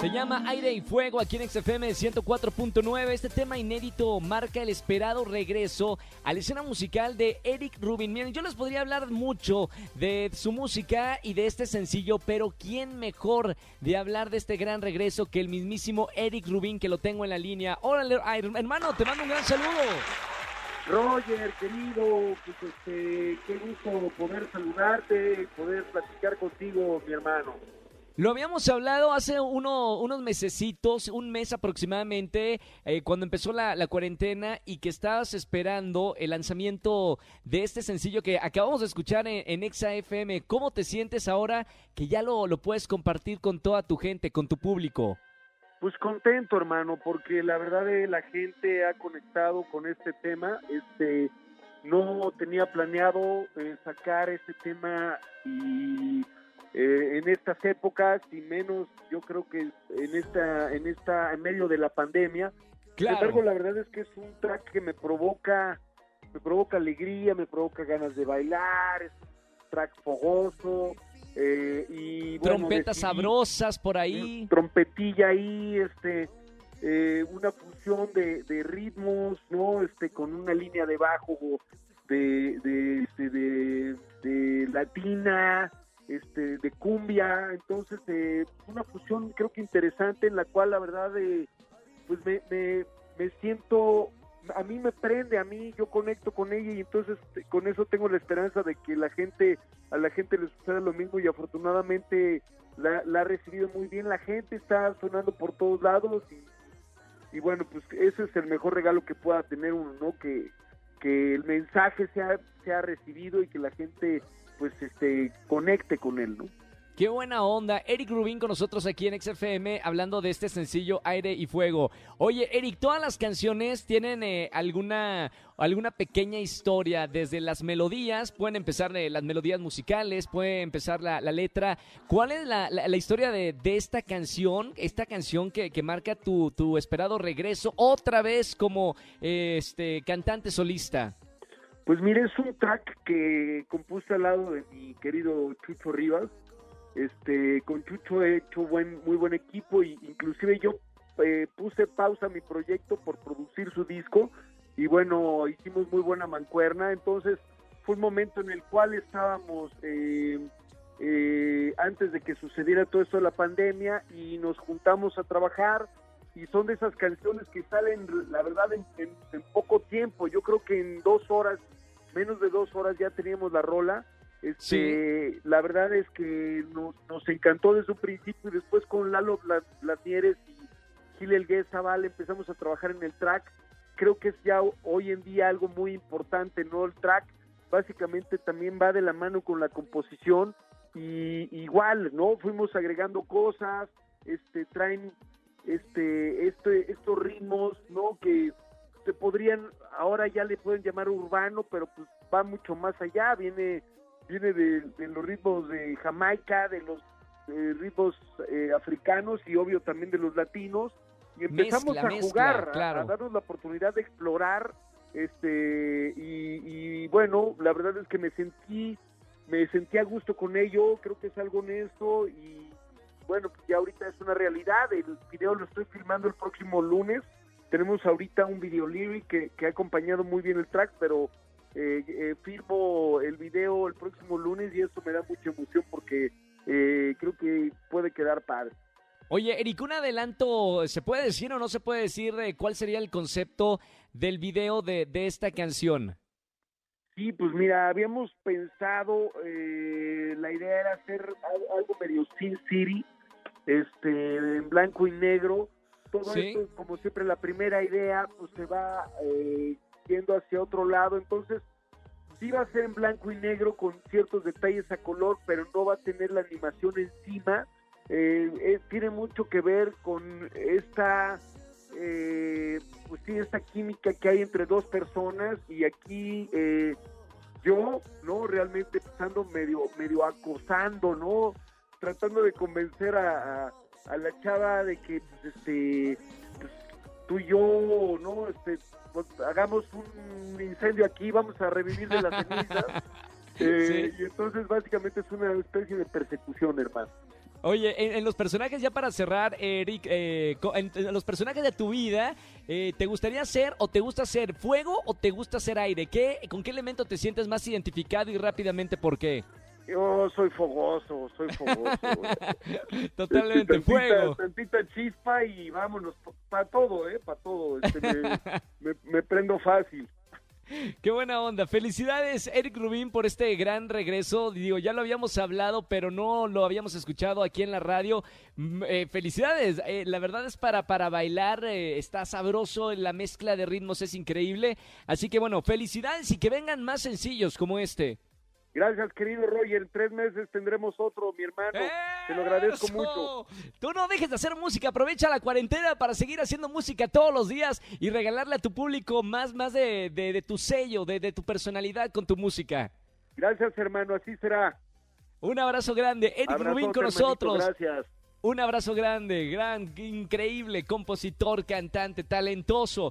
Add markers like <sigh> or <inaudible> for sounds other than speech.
Se llama Aire y Fuego aquí en XFM 104.9. Este tema inédito marca el esperado regreso a la escena musical de Eric Rubin. Miren, yo les podría hablar mucho de su música y de este sencillo, pero ¿quién mejor de hablar de este gran regreso que el mismísimo Eric Rubin que lo tengo en la línea? Órale, hermano, te mando un gran saludo. Roger, querido, pues este, qué gusto poder saludarte, poder platicar contigo, mi hermano. Lo habíamos hablado hace uno, unos mesecitos, un mes aproximadamente, eh, cuando empezó la, la, cuarentena y que estabas esperando el lanzamiento de este sencillo que acabamos de escuchar en, en Exa FM. ¿Cómo te sientes ahora que ya lo, lo puedes compartir con toda tu gente, con tu público? Pues contento, hermano, porque la verdad es la gente ha conectado con este tema. Este, no tenía planeado eh, sacar este tema y eh, en estas épocas y menos, yo creo que en esta, en esta, en medio de la pandemia. Claro. Sin embargo, la verdad es que es un track que me provoca, me provoca alegría, me provoca ganas de bailar, es un track fogoso. Eh, y bueno, trompetas decidí, sabrosas por ahí trompetilla ahí este eh, una fusión de, de, ritmos no este con una línea de bajo de de, este, de, de latina este de cumbia entonces eh, una fusión creo que interesante en la cual la verdad eh, pues me, me, siento a mí me prende, a mí yo conecto con ella y entonces con eso tengo la esperanza de que la gente, a la gente le suceda lo mismo y afortunadamente la, ha recibido muy bien, la gente está sonando por todos lados y, y, bueno, pues ese es el mejor regalo que pueda tener uno, ¿no? Que, que el mensaje sea, sea recibido y que la gente pues este conecte con él, ¿no? Qué buena onda. Eric Rubin con nosotros aquí en XFM hablando de este sencillo Aire y Fuego. Oye, Eric, todas las canciones tienen eh, alguna, alguna pequeña historia, desde las melodías, pueden empezar eh, las melodías musicales, puede empezar la, la letra. ¿Cuál es la, la, la historia de, de, esta canción? Esta canción que, que marca tu, tu, esperado regreso otra vez como eh, este cantante solista. Pues mire, es un track que compuse al lado de mi querido Chucho Rivas. Este con Chucho he hecho buen muy buen equipo y inclusive yo eh, puse pausa a mi proyecto por producir su disco y bueno hicimos muy buena mancuerna. Entonces fue un momento en el cual estábamos eh, eh, antes de que sucediera todo esto de la pandemia y nos juntamos a trabajar y son de esas canciones que salen la verdad en, en, en poco tiempo. Yo creo que en dos horas menos de dos horas ya teníamos la rola este, sí. La verdad es que nos, nos, encantó desde un principio y después con Lalo Blasnieres y Gil Elguez Zaval empezamos a trabajar en el track. Creo que es ya hoy en día algo muy importante, ¿no? El track básicamente también va de la mano con la composición y igual, ¿no? Fuimos agregando cosas, este, traen este, este, estos ritmos, ¿no? Que se podrían, ahora ya le pueden llamar urbano, pero pues va mucho más allá, viene viene de, de, los ritmos de Jamaica, de los eh, ritmos eh, africanos y obvio también de los latinos y empezamos mezcla, a jugar, mezcla, claro. a, a, darnos la oportunidad de explorar este y, y, bueno, la verdad es que me sentí me sentí a gusto con ello, creo que es algo honesto y bueno, pues ya ahorita es una realidad, el video lo estoy filmando el próximo lunes, tenemos ahorita un video lyric que, que ha acompañado muy bien el track, pero eh, eh, firmo el video el próximo lunes y esto me da mucha emoción porque eh, creo que puede quedar padre. Oye, Eric, un adelanto, ¿se puede decir o no se puede decir de cuál sería el concepto del video de, de esta canción? Sí, pues mira, habíamos pensado, eh, la idea era hacer algo medio Sin City, este, en blanco y negro. Todo ¿Sí? esto, como siempre, la primera idea, pues se va eh, yendo hacia otro lado, entonces sí va a ser en blanco y negro con ciertos detalles a color, pero no va a tener la animación encima eh, eh, tiene mucho que ver con esta, eh, pues sí, esta química que hay entre dos personas y aquí eh, yo, ¿no? Realmente estando medio, medio acosando, ¿no? Tratando de convencer a, a- a la chava de que, pues, este, pues, tú y yo, ¿no? Este, pues, hagamos un incendio aquí, vamos a revivir de las cenizas. <laughs> Eh, Y entonces básicamente es una especie de persecución, hermano. Oye, en, en los personajes, ya para cerrar, Eric, eh, en los personajes de tu vida, eh, ¿te gustaría ser o te gusta ser fuego o te gusta ser aire? ¿Qué, ¿Con qué elemento te sientes más identificado y rápidamente por qué? Yo soy fogoso, soy fogoso. <laughs> Totalmente, Este, tantita- fuego. Tantita chispa y vámonos, para todo, ¿eh? Para todo. Este, me, <laughs> me- me prendo fácil. Qué buena onda. Felicidades, Eric Rubín, por este gran regreso. Digo, ya lo habíamos hablado, pero no lo habíamos escuchado aquí en la radio. Eh, felicidades. Eh, la verdad es para, para bailar. eh, está sabroso. La mezcla de ritmos es increíble. Así que bueno, felicidades y que vengan más sencillos como este. Gracias, querido Roger. En tres meses tendremos otro, mi hermano. Te lo agradezco mucho. Tú no dejes de hacer música, aprovecha la cuarentena para seguir haciendo música todos los días y regalarle a tu público más, más de, de- de tu sello, de, de tu personalidad con tu música. Gracias, hermano. Así será. Un abrazo grande, Eric Rubín con nosotros. Gracias. Un abrazo grande, gran, increíble compositor, cantante, talentoso.